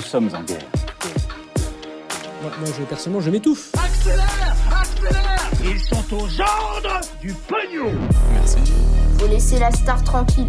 Nous sommes en guerre. Moi, moi, je, personnellement, je m'étouffe. Accélère Accélère Ils sont aux ordres du pognon Faut laisser la star tranquille.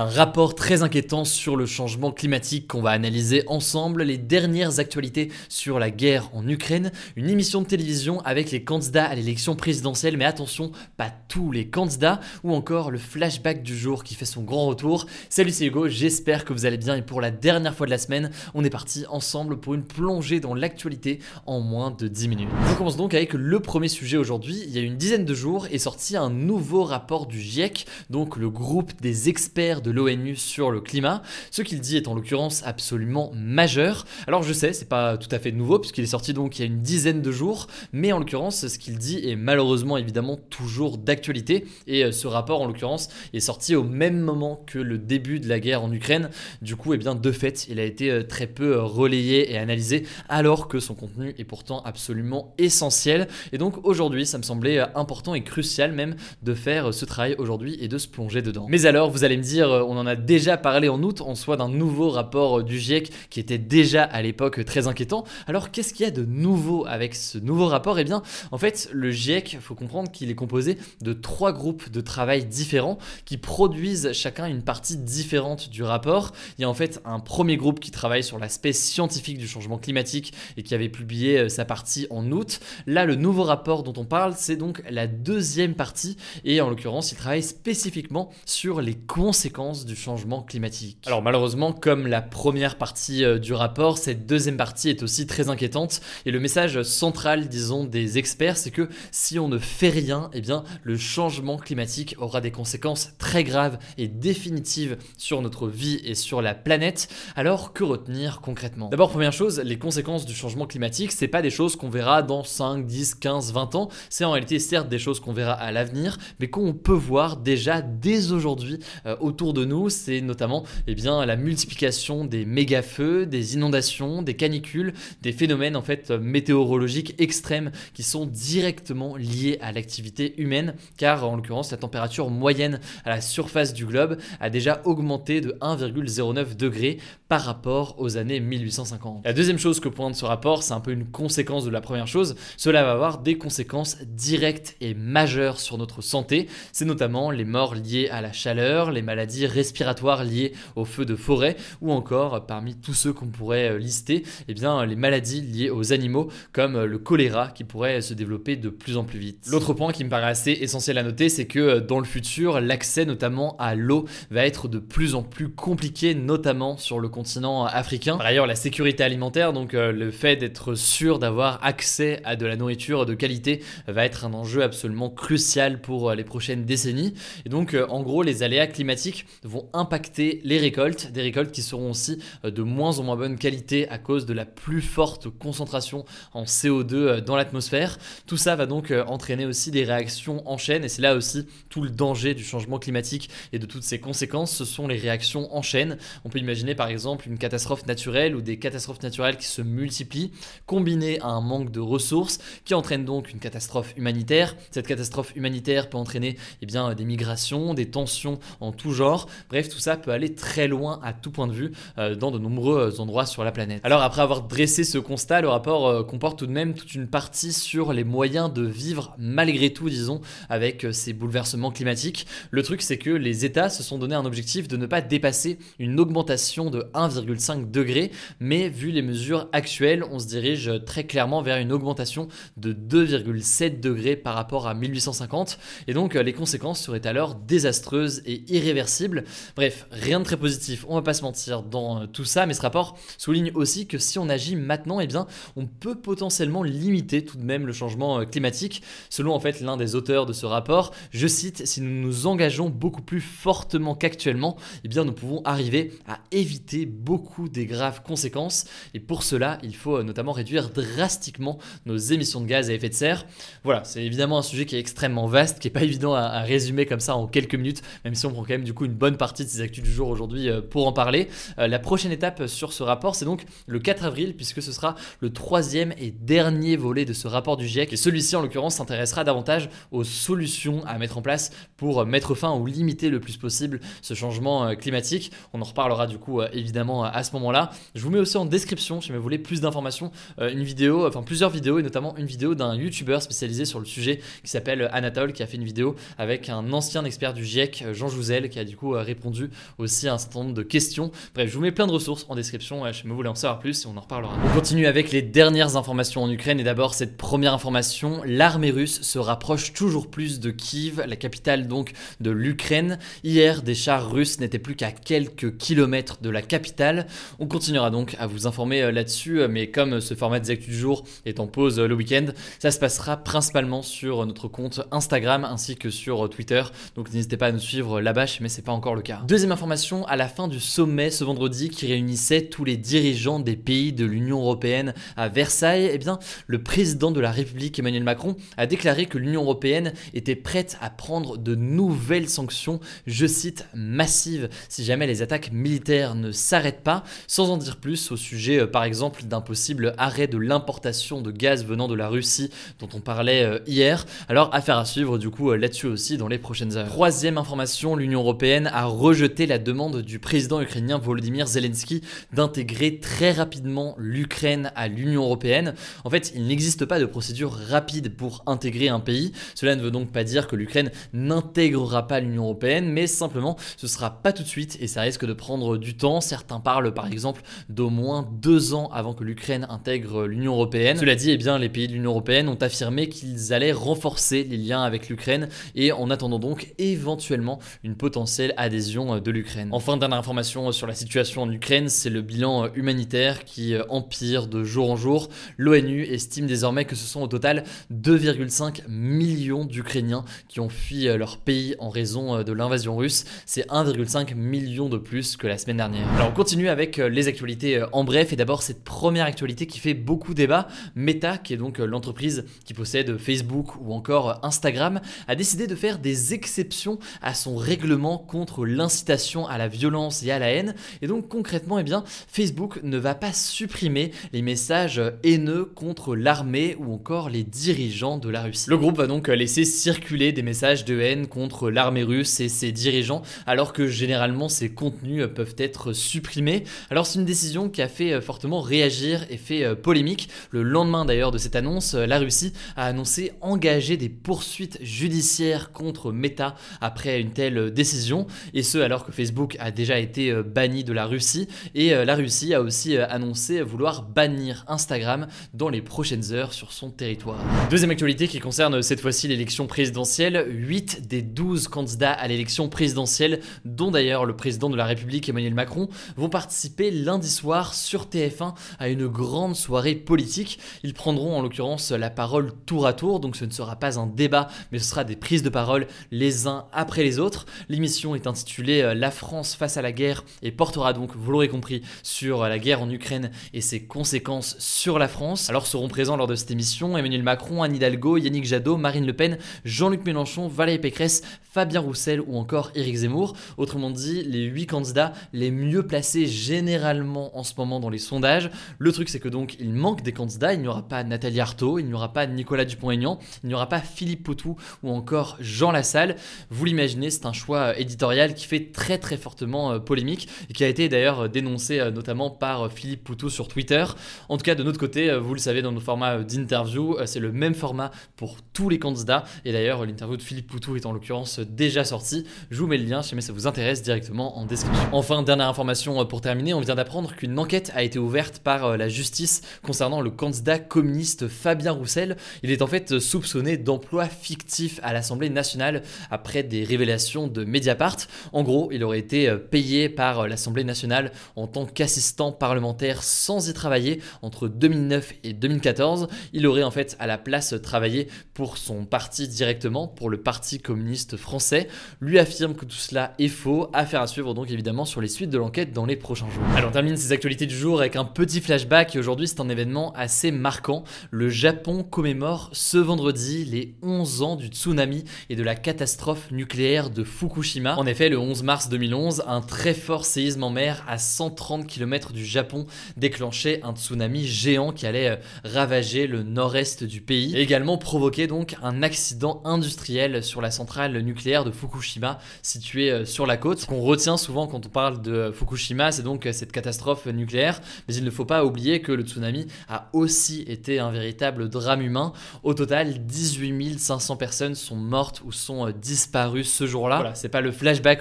Un rapport très inquiétant sur le changement climatique qu'on va analyser ensemble, les dernières actualités sur la guerre en Ukraine, une émission de télévision avec les candidats à l'élection présidentielle, mais attention, pas tous les candidats, ou encore le flashback du jour qui fait son grand retour. Salut c'est Hugo, j'espère que vous allez bien. Et pour la dernière fois de la semaine, on est parti ensemble pour une plongée dans l'actualité en moins de 10 minutes. On commence donc avec le premier sujet aujourd'hui. Il y a une dizaine de jours est sorti un nouveau rapport du GIEC, donc le groupe des experts de l'ONU sur le climat. Ce qu'il dit est en l'occurrence absolument majeur. Alors je sais, c'est pas tout à fait nouveau puisqu'il est sorti donc il y a une dizaine de jours, mais en l'occurrence ce qu'il dit est malheureusement évidemment toujours d'actualité et euh, ce rapport en l'occurrence est sorti au même moment que le début de la guerre en Ukraine. Du coup, et eh bien de fait, il a été euh, très peu euh, relayé et analysé alors que son contenu est pourtant absolument essentiel. Et donc aujourd'hui, ça me semblait important et crucial même de faire ce travail aujourd'hui et de se plonger dedans. Mais alors, vous allez me dire on en a déjà parlé en août en soi d'un nouveau rapport euh, du GIEC qui était déjà à l'époque très inquiétant. Alors qu'est-ce qu'il y a de nouveau avec ce nouveau rapport? Eh bien, en fait, le GIEC, il faut comprendre qu'il est composé de trois groupes de travail différents qui produisent chacun une partie différente du rapport. Il y a en fait un premier groupe qui travaille sur l'aspect scientifique du changement climatique et qui avait publié euh, sa partie en août. Là, le nouveau rapport dont on parle, c'est donc la deuxième partie et en l'occurrence, il travaille spécifiquement sur les conséquences du changement climatique. Alors malheureusement, comme la première partie euh, du rapport, cette deuxième partie est aussi très inquiétante et le message central, disons, des experts, c'est que si on ne fait rien, eh bien, le changement climatique aura des conséquences très graves et définitives sur notre vie et sur la planète. Alors que retenir concrètement? D'abord, première chose, les conséquences du changement climatique, c'est pas des choses qu'on verra dans 5, 10, 15, 20 ans, c'est en réalité certes des choses qu'on verra à l'avenir, mais qu'on peut voir déjà dès aujourd'hui euh, autour de nous, c'est notamment eh bien, la multiplication des méga-feux, des inondations, des canicules, des phénomènes en fait météorologiques extrêmes qui sont directement liés à l'activité humaine, car en l'occurrence la température moyenne à la surface du globe a déjà augmenté de 1,09 degrés par rapport aux années 1850. La deuxième chose que pointe ce rapport, c'est un peu une conséquence de la première chose, cela va avoir des conséquences directes et majeures sur notre santé, c'est notamment les morts liées à la chaleur, les maladies respiratoires liées aux feux de forêt ou encore parmi tous ceux qu'on pourrait euh, lister, eh bien les maladies liées aux animaux comme euh, le choléra qui pourrait se développer de plus en plus vite. L'autre point qui me paraît assez essentiel à noter, c'est que euh, dans le futur, l'accès notamment à l'eau va être de plus en plus compliqué, notamment sur le continent africain. Par ailleurs, la sécurité alimentaire, donc le fait d'être sûr d'avoir accès à de la nourriture de qualité, va être un enjeu absolument crucial pour les prochaines décennies. Et donc, en gros, les aléas climatiques vont impacter les récoltes, des récoltes qui seront aussi euh, de moins en moins bonne qualité à cause de la plus forte concentration en CO2 euh, dans l'atmosphère. Tout ça va donc euh, entraîner aussi des réactions en chaîne et c'est là aussi tout le danger du changement climatique et de toutes ses conséquences, ce sont les réactions en chaîne. On peut imaginer par exemple une catastrophe naturelle ou des catastrophes naturelles qui se multiplient, combinées à un manque de ressources qui entraîne donc une catastrophe humanitaire. Cette catastrophe humanitaire peut entraîner eh bien, des migrations, des tensions en tout genre, Bref, tout ça peut aller très loin à tout point de vue euh, dans de nombreux endroits sur la planète. Alors après avoir dressé ce constat, le rapport euh, comporte tout de même toute une partie sur les moyens de vivre malgré tout, disons, avec euh, ces bouleversements climatiques. Le truc, c'est que les États se sont donné un objectif de ne pas dépasser une augmentation de 1,5 degré, mais vu les mesures actuelles, on se dirige très clairement vers une augmentation de 2,7 degrés par rapport à 1850, et donc les conséquences seraient alors désastreuses et irréversibles Bref, rien de très positif, on va pas se mentir dans euh, tout ça, mais ce rapport souligne aussi que si on agit maintenant, eh bien, on peut potentiellement limiter tout de même le changement euh, climatique. Selon en fait l'un des auteurs de ce rapport, je cite, si nous nous engageons beaucoup plus fortement qu'actuellement, eh bien, nous pouvons arriver à éviter beaucoup des graves conséquences. Et pour cela, il faut euh, notamment réduire drastiquement nos émissions de gaz à effet de serre. Voilà, c'est évidemment un sujet qui est extrêmement vaste, qui est pas évident à, à résumer comme ça en quelques minutes, même si on prend quand même du coup une bonne partie de ces actus du jour aujourd'hui euh, pour en parler. Euh, la prochaine étape sur ce rapport, c'est donc le 4 avril, puisque ce sera le troisième et dernier volet de ce rapport du GIEC. Et celui-ci, en l'occurrence, s'intéressera davantage aux solutions à mettre en place pour mettre fin ou limiter le plus possible ce changement climatique. On en reparlera du coup évidemment à ce moment-là. Je vous mets aussi en description, si vous voulez plus d'informations, une vidéo, enfin plusieurs vidéos, et notamment une vidéo d'un YouTuber spécialisé sur le sujet qui s'appelle Anatole, qui a fait une vidéo avec un ancien expert du GIEC, Jean Jouzel, qui a du coup répondu aussi à un certain nombre de questions. Bref, je vous mets plein de ressources en description, si vous voulez en savoir plus, et on en reparlera. On continue avec les dernières informations en Ukraine, et d'abord cette première information, l'armée russe se rapproche toujours plus de Kiev, la capitale donc de l'Ukraine. Hier, des chars russes n'étaient plus qu'à quelques kilomètres de la capitale. On continuera donc à vous informer euh, là-dessus, euh, mais comme ce format des actus du jour est en pause euh, le week-end, ça se passera principalement sur notre compte Instagram ainsi que sur Twitter. Donc n'hésitez pas à nous suivre là-bas, mais c'est pas encore le cas. Deuxième information, à la fin du sommet ce vendredi qui réunissait tous les dirigeants des pays de l'Union européenne à Versailles, eh bien, le président de la République Emmanuel Macron a déclaré que l'Union européenne était prête à prendre de nouvelles sanctions, je cite, massives, si jamais les attaques militaires ne s'arrêtent pas, sans en dire plus au sujet, euh, par exemple, d'un possible arrêt de l'importation de gaz venant de la Russie dont on parlait euh, hier. Alors, affaire à suivre du coup euh, là-dessus aussi dans les prochaines heures. Troisième information, l'Union européenne a rejeté la demande du président ukrainien Volodymyr Zelensky d'intégrer très rapidement l'Ukraine à l'Union européenne. En fait, il n'existe pas de procédure rapide pour intégrer un pays. Cela ne veut donc pas dire que l'Ukraine n'intégrera pas l'Union européenne, mais simplement ce sera pas tout de suite et ça risque de prendre du temps. Certains parlent par exemple d'au moins deux ans avant que l'Ukraine intègre l'Union européenne. Cela dit, eh bien, les pays de l'Union européenne ont affirmé qu'ils allaient renforcer les liens avec l'Ukraine et en attendant donc éventuellement une potentielle adhésion de l'Ukraine. Enfin, dernière information sur la situation en Ukraine, c'est le bilan humanitaire qui empire de jour en jour. L'ONU estime désormais que ce sont au total 2,5 millions d'Ukrainiens qui ont fui leur pays en raison de l'invasion russe. C'est 1,5 million de plus que la semaine dernière. Alors on continue avec euh, les actualités euh, en bref et d'abord cette première actualité qui fait beaucoup débat. Meta, qui est donc euh, l'entreprise qui possède Facebook ou encore Instagram, a décidé de faire des exceptions à son règlement contre l'incitation à la violence et à la haine. Et donc concrètement, eh bien, Facebook ne va pas supprimer les messages haineux contre l'armée ou encore les dirigeants de la Russie. Le groupe va donc laisser circuler des messages de haine contre l'armée russe et ses dirigeants, alors que généralement ces contenus peuvent être supprimés. Alors c'est une décision qui a fait fortement réagir et fait polémique. Le lendemain d'ailleurs de cette annonce, la Russie a annoncé engager des poursuites judiciaires contre Meta après une telle décision, et ce alors que Facebook a déjà été banni de la Russie, et la Russie a aussi annoncé vouloir bannir Instagram dans les prochaines heures sur son territoire. Deuxième actualité qui concerne cette fois-ci l'élection présidentielle, 8 des 12 candidats à l'élection présidentielle, dont d'ailleurs le président de la République Emmanuel Macron, vont participer lundi soir sur TF1 à une grande soirée politique. Ils prendront en l'occurrence la parole tour à tour, donc ce ne sera pas un débat, mais ce sera des prises de parole les uns après les autres. L'émission est intitulée euh, La France face à la guerre et portera donc, vous l'aurez compris, sur la guerre en Ukraine et ses conséquences sur la France. Alors seront présents lors de cette émission Emmanuel Macron, Anne Hidalgo, Yannick Jadot, Marine Le Pen, Jean-Luc Mélenchon, Valérie Pécresse, Fabien Roussel ou encore Éric Zemmour. Autrement dit, les 8 candidats les mieux placés généralement en ce moment dans les sondages. Le truc, c'est que donc il manque des candidats. Il n'y aura pas Nathalie Arthaud, il n'y aura pas Nicolas Dupont-Aignan, il n'y aura pas Philippe Poutou ou encore Jean Lassalle. Vous l'imaginez, c'est un choix éditorial qui fait très très fortement euh, polémique et qui a été d'ailleurs dénoncé euh, notamment par euh, Philippe Poutou sur Twitter. En tout cas, de notre côté, vous le savez, dans nos formats d'interview, c'est le même format pour tous les candidats. Et d'ailleurs, l'interview de Philippe Poutou est en l'occurrence déjà sortie. Je vous mets le lien si jamais ça vous intéresse directement en description. Enfin, dernière information pour terminer, on vient d'apprendre qu'une enquête a été ouverte par la justice concernant le candidat communiste Fabien Roussel. Il est en fait soupçonné d'emploi fictif à l'Assemblée nationale après des révélations de Mediapart. En gros, il aurait été payé par l'Assemblée nationale en tant qu'assistant parlementaire sans y travailler entre 2009 et 2014. Il aurait en fait à la place travaillé pour son parti directement, pour le Parti communiste français. Lui affirme que tout cela est faux. Affaire à suivre donc évidemment sur les suites de l'enquête dans les prochains jours. Alors on termine ces actualités du jour avec un petit flashback aujourd'hui c'est un événement assez marquant. Le Japon commémore ce vendredi les 11 ans du tsunami et de la catastrophe nucléaire de Fukushima. Effet, le 11 mars 2011, un très fort séisme en mer à 130 km du Japon déclenchait un tsunami géant qui allait euh, ravager le nord-est du pays et également provoquer donc un accident industriel sur la centrale nucléaire de Fukushima située euh, sur la côte. Ce qu'on retient souvent quand on parle de Fukushima, c'est donc euh, cette catastrophe nucléaire, mais il ne faut pas oublier que le tsunami a aussi été un véritable drame humain. Au total, 18 500 personnes sont mortes ou sont disparues ce jour-là. Voilà, c'est pas le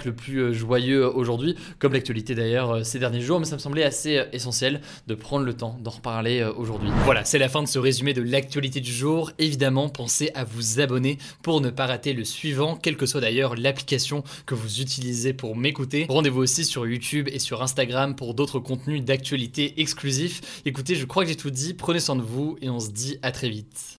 le plus joyeux aujourd'hui, comme l'actualité d'ailleurs ces derniers jours, mais ça me semblait assez essentiel de prendre le temps d'en reparler aujourd'hui. Voilà, c'est la fin de ce résumé de l'actualité du jour. Évidemment, pensez à vous abonner pour ne pas rater le suivant, quelle que soit d'ailleurs l'application que vous utilisez pour m'écouter. Rendez-vous aussi sur YouTube et sur Instagram pour d'autres contenus d'actualité exclusifs. Écoutez, je crois que j'ai tout dit, prenez soin de vous et on se dit à très vite.